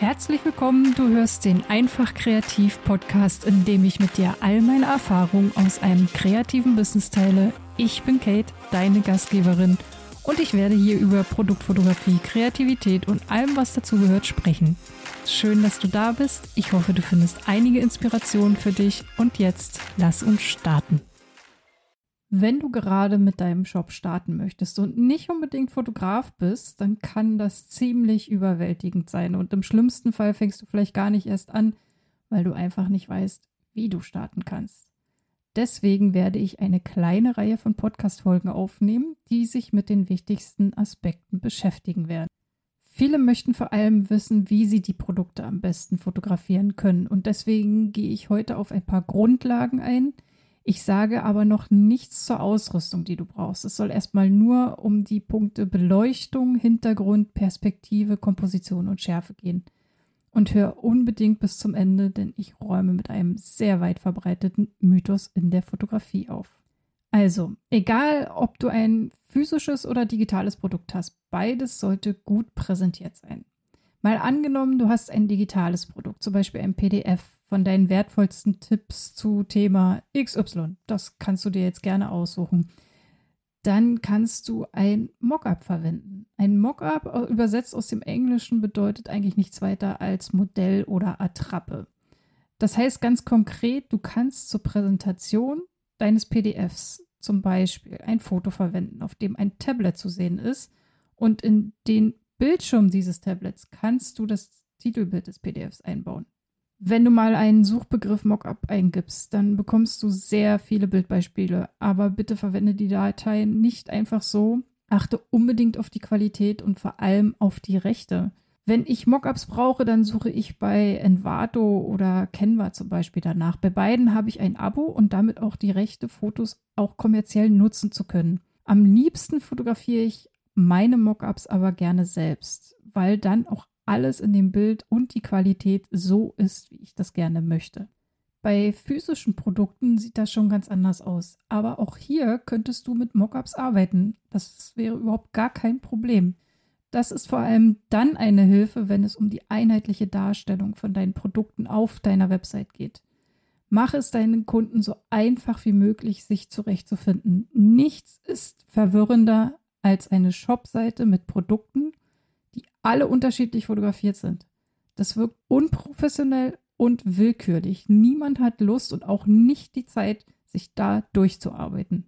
Herzlich willkommen, du hörst den Einfach Kreativ Podcast, in dem ich mit dir all meine Erfahrungen aus einem kreativen Business teile. Ich bin Kate, deine Gastgeberin, und ich werde hier über Produktfotografie, Kreativität und allem, was dazugehört, sprechen. Schön, dass du da bist. Ich hoffe, du findest einige Inspirationen für dich. Und jetzt lass uns starten. Wenn du gerade mit deinem Shop starten möchtest und nicht unbedingt Fotograf bist, dann kann das ziemlich überwältigend sein. Und im schlimmsten Fall fängst du vielleicht gar nicht erst an, weil du einfach nicht weißt, wie du starten kannst. Deswegen werde ich eine kleine Reihe von Podcast-Folgen aufnehmen, die sich mit den wichtigsten Aspekten beschäftigen werden. Viele möchten vor allem wissen, wie sie die Produkte am besten fotografieren können. Und deswegen gehe ich heute auf ein paar Grundlagen ein, ich sage aber noch nichts zur Ausrüstung, die du brauchst. Es soll erstmal nur um die Punkte Beleuchtung, Hintergrund, Perspektive, Komposition und Schärfe gehen. Und hör unbedingt bis zum Ende, denn ich räume mit einem sehr weit verbreiteten Mythos in der Fotografie auf. Also, egal ob du ein physisches oder digitales Produkt hast, beides sollte gut präsentiert sein. Mal angenommen, du hast ein digitales Produkt, zum Beispiel ein PDF von deinen wertvollsten Tipps zu Thema XY. Das kannst du dir jetzt gerne aussuchen. Dann kannst du ein Mockup verwenden. Ein Mockup, übersetzt aus dem Englischen, bedeutet eigentlich nichts weiter als Modell oder Attrappe. Das heißt ganz konkret, du kannst zur Präsentation deines PDFs zum Beispiel ein Foto verwenden, auf dem ein Tablet zu sehen ist. Und in den Bildschirm dieses Tablets kannst du das Titelbild des PDFs einbauen. Wenn du mal einen Suchbegriff Mockup eingibst, dann bekommst du sehr viele Bildbeispiele. Aber bitte verwende die Dateien nicht einfach so. Achte unbedingt auf die Qualität und vor allem auf die Rechte. Wenn ich Mockups brauche, dann suche ich bei Envato oder Canva zum Beispiel danach. Bei beiden habe ich ein Abo und damit auch die Rechte, Fotos auch kommerziell nutzen zu können. Am liebsten fotografiere ich meine Mockups aber gerne selbst, weil dann auch alles in dem Bild und die Qualität so ist, wie ich das gerne möchte. Bei physischen Produkten sieht das schon ganz anders aus. Aber auch hier könntest du mit Mockups arbeiten. Das wäre überhaupt gar kein Problem. Das ist vor allem dann eine Hilfe, wenn es um die einheitliche Darstellung von deinen Produkten auf deiner Website geht. Mach es deinen Kunden so einfach wie möglich, sich zurechtzufinden. Nichts ist verwirrender als eine Shopseite mit Produkten, alle unterschiedlich fotografiert sind. Das wirkt unprofessionell und willkürlich. Niemand hat Lust und auch nicht die Zeit, sich da durchzuarbeiten.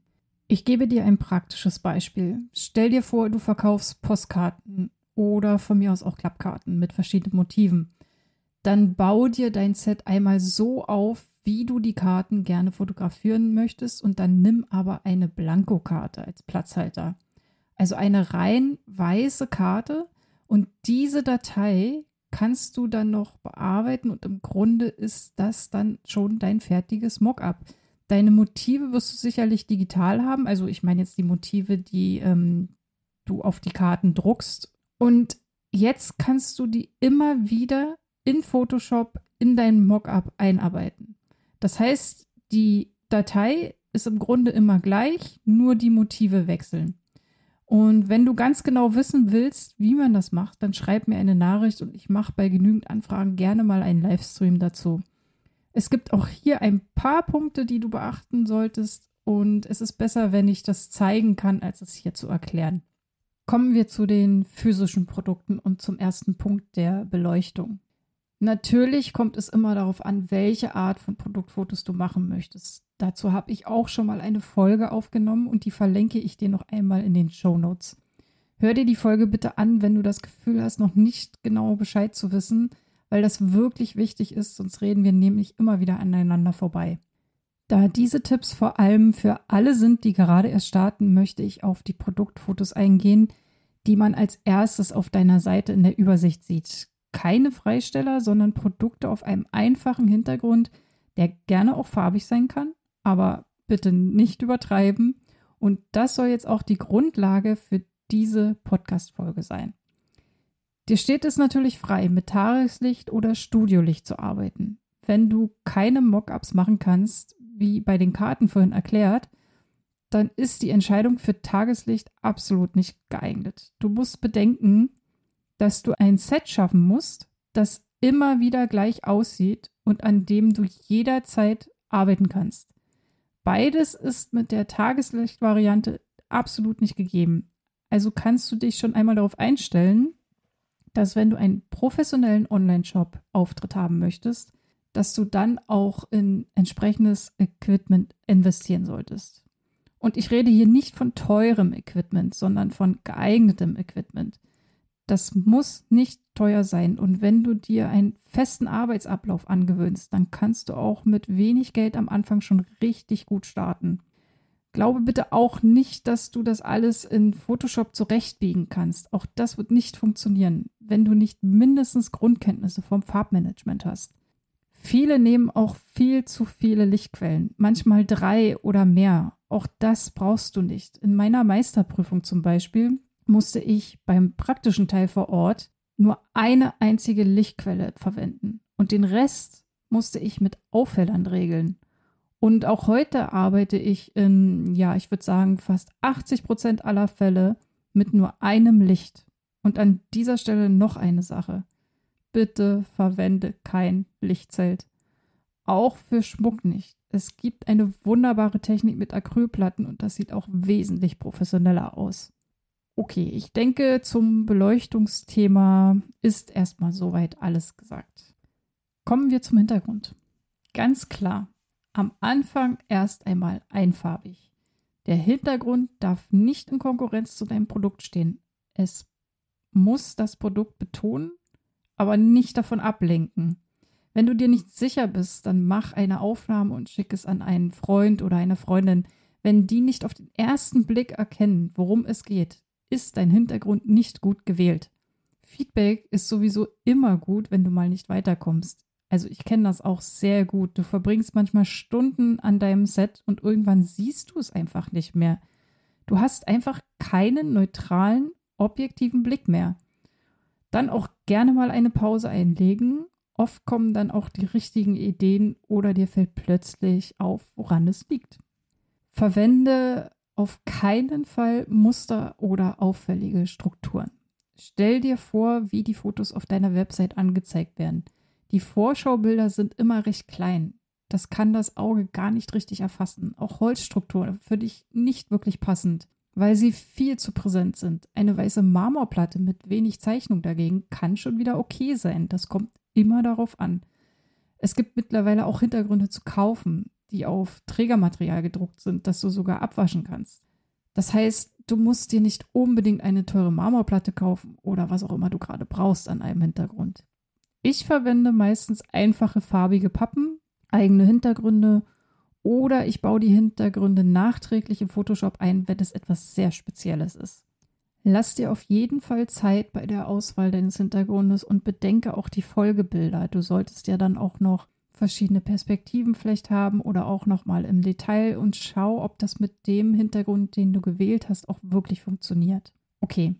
Ich gebe dir ein praktisches Beispiel. Stell dir vor, du verkaufst Postkarten oder von mir aus auch Klappkarten mit verschiedenen Motiven. Dann bau dir dein Set einmal so auf, wie du die Karten gerne fotografieren möchtest und dann nimm aber eine Blankokarte als Platzhalter. Also eine rein weiße Karte, und diese Datei kannst du dann noch bearbeiten und im Grunde ist das dann schon dein fertiges Mockup. Deine Motive wirst du sicherlich digital haben. Also ich meine jetzt die Motive, die ähm, du auf die Karten druckst. Und jetzt kannst du die immer wieder in Photoshop in dein Mockup einarbeiten. Das heißt, die Datei ist im Grunde immer gleich, nur die Motive wechseln. Und wenn du ganz genau wissen willst, wie man das macht, dann schreib mir eine Nachricht und ich mache bei genügend Anfragen gerne mal einen Livestream dazu. Es gibt auch hier ein paar Punkte, die du beachten solltest und es ist besser, wenn ich das zeigen kann, als es hier zu erklären. Kommen wir zu den physischen Produkten und zum ersten Punkt der Beleuchtung. Natürlich kommt es immer darauf an, welche Art von Produktfotos du machen möchtest. Dazu habe ich auch schon mal eine Folge aufgenommen und die verlinke ich dir noch einmal in den Show Notes. Hör dir die Folge bitte an, wenn du das Gefühl hast, noch nicht genau Bescheid zu wissen, weil das wirklich wichtig ist, sonst reden wir nämlich immer wieder aneinander vorbei. Da diese Tipps vor allem für alle sind, die gerade erst starten, möchte ich auf die Produktfotos eingehen, die man als erstes auf deiner Seite in der Übersicht sieht keine Freisteller, sondern Produkte auf einem einfachen Hintergrund, der gerne auch farbig sein kann, aber bitte nicht übertreiben. Und das soll jetzt auch die Grundlage für diese Podcast-Folge sein. Dir steht es natürlich frei, mit Tageslicht oder Studiolicht zu arbeiten. Wenn du keine Mockups machen kannst, wie bei den Karten vorhin erklärt, dann ist die Entscheidung für Tageslicht absolut nicht geeignet. Du musst bedenken, dass du ein Set schaffen musst, das immer wieder gleich aussieht und an dem du jederzeit arbeiten kannst. Beides ist mit der Tageslichtvariante absolut nicht gegeben. Also kannst du dich schon einmal darauf einstellen, dass wenn du einen professionellen Online-Shop-Auftritt haben möchtest, dass du dann auch in entsprechendes Equipment investieren solltest. Und ich rede hier nicht von teurem Equipment, sondern von geeignetem Equipment. Das muss nicht teuer sein. Und wenn du dir einen festen Arbeitsablauf angewöhnst, dann kannst du auch mit wenig Geld am Anfang schon richtig gut starten. Glaube bitte auch nicht, dass du das alles in Photoshop zurechtbiegen kannst. Auch das wird nicht funktionieren, wenn du nicht mindestens Grundkenntnisse vom Farbmanagement hast. Viele nehmen auch viel zu viele Lichtquellen, manchmal drei oder mehr. Auch das brauchst du nicht. In meiner Meisterprüfung zum Beispiel musste ich beim praktischen Teil vor Ort nur eine einzige Lichtquelle verwenden und den Rest musste ich mit Aufhellern regeln. Und auch heute arbeite ich in, ja, ich würde sagen, fast 80 Prozent aller Fälle mit nur einem Licht. Und an dieser Stelle noch eine Sache. Bitte verwende kein Lichtzelt. Auch für Schmuck nicht. Es gibt eine wunderbare Technik mit Acrylplatten und das sieht auch wesentlich professioneller aus. Okay, ich denke, zum Beleuchtungsthema ist erstmal soweit alles gesagt. Kommen wir zum Hintergrund. Ganz klar, am Anfang erst einmal einfarbig. Der Hintergrund darf nicht in Konkurrenz zu deinem Produkt stehen. Es muss das Produkt betonen, aber nicht davon ablenken. Wenn du dir nicht sicher bist, dann mach eine Aufnahme und schick es an einen Freund oder eine Freundin. Wenn die nicht auf den ersten Blick erkennen, worum es geht, ist dein Hintergrund nicht gut gewählt. Feedback ist sowieso immer gut, wenn du mal nicht weiterkommst. Also ich kenne das auch sehr gut. Du verbringst manchmal Stunden an deinem Set und irgendwann siehst du es einfach nicht mehr. Du hast einfach keinen neutralen, objektiven Blick mehr. Dann auch gerne mal eine Pause einlegen. Oft kommen dann auch die richtigen Ideen oder dir fällt plötzlich auf, woran es liegt. Verwende auf keinen Fall Muster oder auffällige Strukturen. Stell dir vor, wie die Fotos auf deiner Website angezeigt werden. Die Vorschaubilder sind immer recht klein. Das kann das Auge gar nicht richtig erfassen. Auch Holzstrukturen für dich nicht wirklich passend, weil sie viel zu präsent sind. Eine weiße Marmorplatte mit wenig Zeichnung dagegen kann schon wieder okay sein. Das kommt immer darauf an. Es gibt mittlerweile auch Hintergründe zu kaufen die auf Trägermaterial gedruckt sind, das du sogar abwaschen kannst. Das heißt, du musst dir nicht unbedingt eine teure Marmorplatte kaufen oder was auch immer du gerade brauchst an einem Hintergrund. Ich verwende meistens einfache farbige Pappen, eigene Hintergründe oder ich baue die Hintergründe nachträglich im Photoshop ein, wenn es etwas sehr Spezielles ist. Lass dir auf jeden Fall Zeit bei der Auswahl deines Hintergrundes und bedenke auch die Folgebilder. Du solltest ja dann auch noch verschiedene Perspektiven vielleicht haben oder auch nochmal im Detail und schau, ob das mit dem Hintergrund, den du gewählt hast, auch wirklich funktioniert. Okay,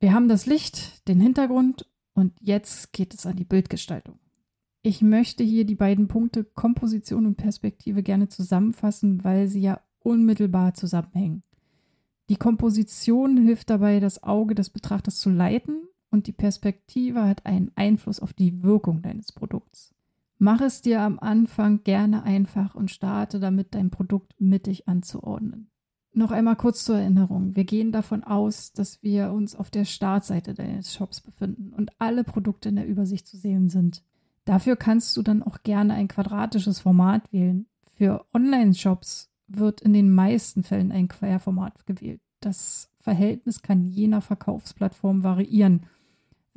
wir haben das Licht, den Hintergrund und jetzt geht es an die Bildgestaltung. Ich möchte hier die beiden Punkte Komposition und Perspektive gerne zusammenfassen, weil sie ja unmittelbar zusammenhängen. Die Komposition hilft dabei, das Auge des Betrachters zu leiten und die Perspektive hat einen Einfluss auf die Wirkung deines Produkts. Mach es dir am Anfang gerne einfach und starte damit, dein Produkt mittig anzuordnen. Noch einmal kurz zur Erinnerung. Wir gehen davon aus, dass wir uns auf der Startseite deines Shops befinden und alle Produkte in der Übersicht zu sehen sind. Dafür kannst du dann auch gerne ein quadratisches Format wählen. Für Online-Shops wird in den meisten Fällen ein Querformat gewählt. Das Verhältnis kann je nach Verkaufsplattform variieren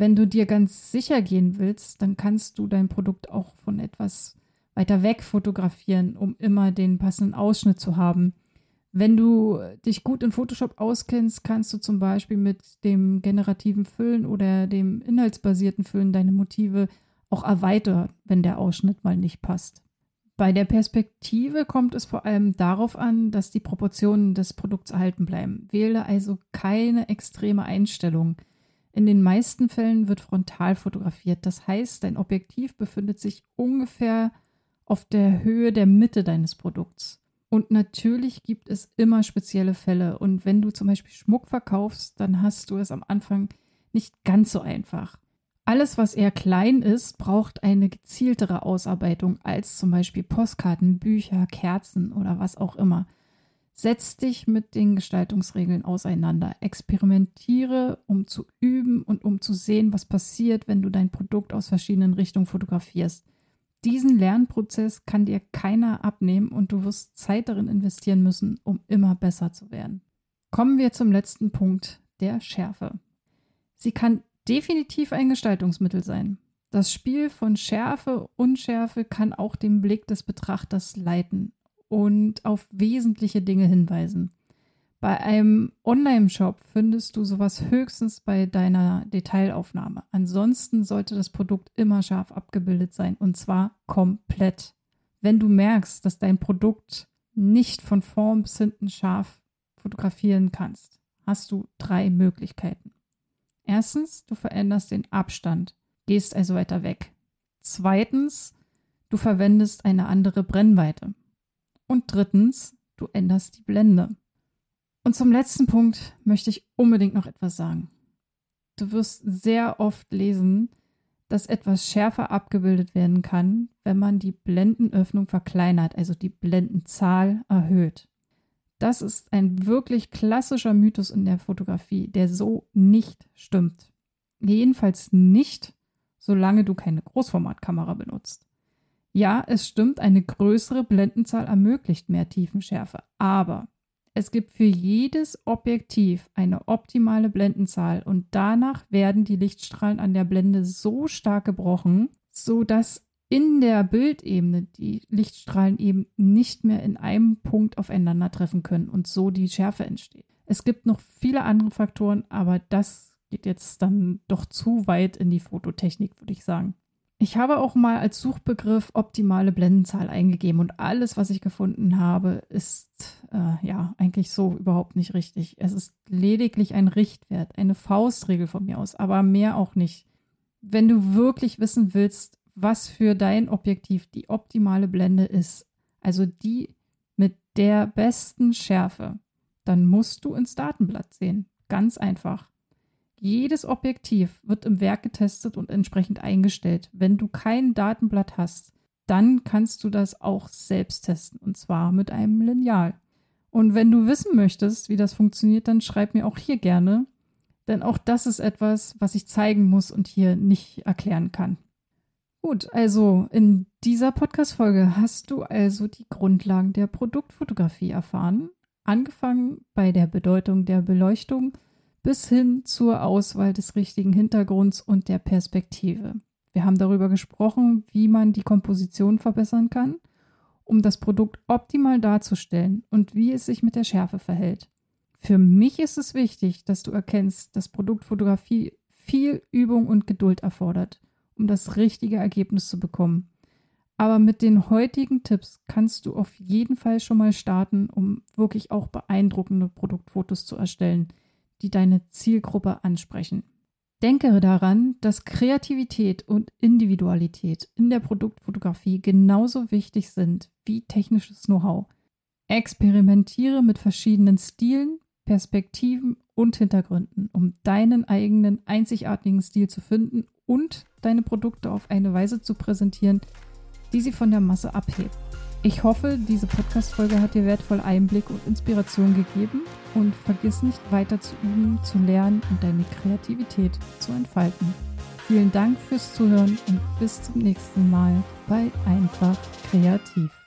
wenn du dir ganz sicher gehen willst, dann kannst du dein Produkt auch von etwas weiter weg fotografieren, um immer den passenden Ausschnitt zu haben. Wenn du dich gut in Photoshop auskennst, kannst du zum Beispiel mit dem generativen Füllen oder dem inhaltsbasierten Füllen deine Motive auch erweitern, wenn der Ausschnitt mal nicht passt. Bei der Perspektive kommt es vor allem darauf an, dass die Proportionen des Produkts erhalten bleiben. Wähle also keine extreme Einstellung. In den meisten Fällen wird frontal fotografiert. Das heißt, dein Objektiv befindet sich ungefähr auf der Höhe der Mitte deines Produkts. Und natürlich gibt es immer spezielle Fälle. Und wenn du zum Beispiel Schmuck verkaufst, dann hast du es am Anfang nicht ganz so einfach. Alles, was eher klein ist, braucht eine gezieltere Ausarbeitung als zum Beispiel Postkarten, Bücher, Kerzen oder was auch immer. Setz dich mit den Gestaltungsregeln auseinander. Experimentiere, um zu üben und um zu sehen, was passiert, wenn du dein Produkt aus verschiedenen Richtungen fotografierst. Diesen Lernprozess kann dir keiner abnehmen und du wirst Zeit darin investieren müssen, um immer besser zu werden. Kommen wir zum letzten Punkt, der Schärfe. Sie kann definitiv ein Gestaltungsmittel sein. Das Spiel von Schärfe, Unschärfe kann auch den Blick des Betrachters leiten und auf wesentliche Dinge hinweisen. Bei einem Online-Shop findest du sowas höchstens bei deiner Detailaufnahme. Ansonsten sollte das Produkt immer scharf abgebildet sein und zwar komplett. Wenn du merkst, dass dein Produkt nicht von vorn bis hinten scharf fotografieren kannst, hast du drei Möglichkeiten. Erstens, du veränderst den Abstand, gehst also weiter weg. Zweitens, du verwendest eine andere Brennweite. Und drittens, du änderst die Blende. Und zum letzten Punkt möchte ich unbedingt noch etwas sagen. Du wirst sehr oft lesen, dass etwas schärfer abgebildet werden kann, wenn man die Blendenöffnung verkleinert, also die Blendenzahl erhöht. Das ist ein wirklich klassischer Mythos in der Fotografie, der so nicht stimmt. Jedenfalls nicht, solange du keine Großformatkamera benutzt. Ja, es stimmt, eine größere Blendenzahl ermöglicht mehr Tiefenschärfe, aber es gibt für jedes Objektiv eine optimale Blendenzahl und danach werden die Lichtstrahlen an der Blende so stark gebrochen, sodass in der Bildebene die Lichtstrahlen eben nicht mehr in einem Punkt aufeinandertreffen können und so die Schärfe entsteht. Es gibt noch viele andere Faktoren, aber das geht jetzt dann doch zu weit in die Fototechnik, würde ich sagen. Ich habe auch mal als Suchbegriff optimale Blendenzahl eingegeben und alles, was ich gefunden habe, ist äh, ja eigentlich so überhaupt nicht richtig. Es ist lediglich ein Richtwert, eine Faustregel von mir aus, aber mehr auch nicht. Wenn du wirklich wissen willst, was für dein Objektiv die optimale Blende ist, also die mit der besten Schärfe, dann musst du ins Datenblatt sehen. Ganz einfach. Jedes Objektiv wird im Werk getestet und entsprechend eingestellt. Wenn du kein Datenblatt hast, dann kannst du das auch selbst testen und zwar mit einem Lineal. Und wenn du wissen möchtest, wie das funktioniert, dann schreib mir auch hier gerne, denn auch das ist etwas, was ich zeigen muss und hier nicht erklären kann. Gut, also in dieser Podcast-Folge hast du also die Grundlagen der Produktfotografie erfahren, angefangen bei der Bedeutung der Beleuchtung bis hin zur Auswahl des richtigen Hintergrunds und der Perspektive. Wir haben darüber gesprochen, wie man die Komposition verbessern kann, um das Produkt optimal darzustellen und wie es sich mit der Schärfe verhält. Für mich ist es wichtig, dass du erkennst, dass Produktfotografie viel Übung und Geduld erfordert, um das richtige Ergebnis zu bekommen. Aber mit den heutigen Tipps kannst du auf jeden Fall schon mal starten, um wirklich auch beeindruckende Produktfotos zu erstellen, die deine Zielgruppe ansprechen. Denke daran, dass Kreativität und Individualität in der Produktfotografie genauso wichtig sind wie technisches Know-how. Experimentiere mit verschiedenen Stilen, Perspektiven und Hintergründen, um deinen eigenen einzigartigen Stil zu finden und deine Produkte auf eine Weise zu präsentieren, die sie von der Masse abhebt. Ich hoffe, diese Podcast-Folge hat dir wertvoll Einblick und Inspiration gegeben und vergiss nicht weiter zu üben, zu lernen und deine Kreativität zu entfalten. Vielen Dank fürs Zuhören und bis zum nächsten Mal bei Einfach Kreativ.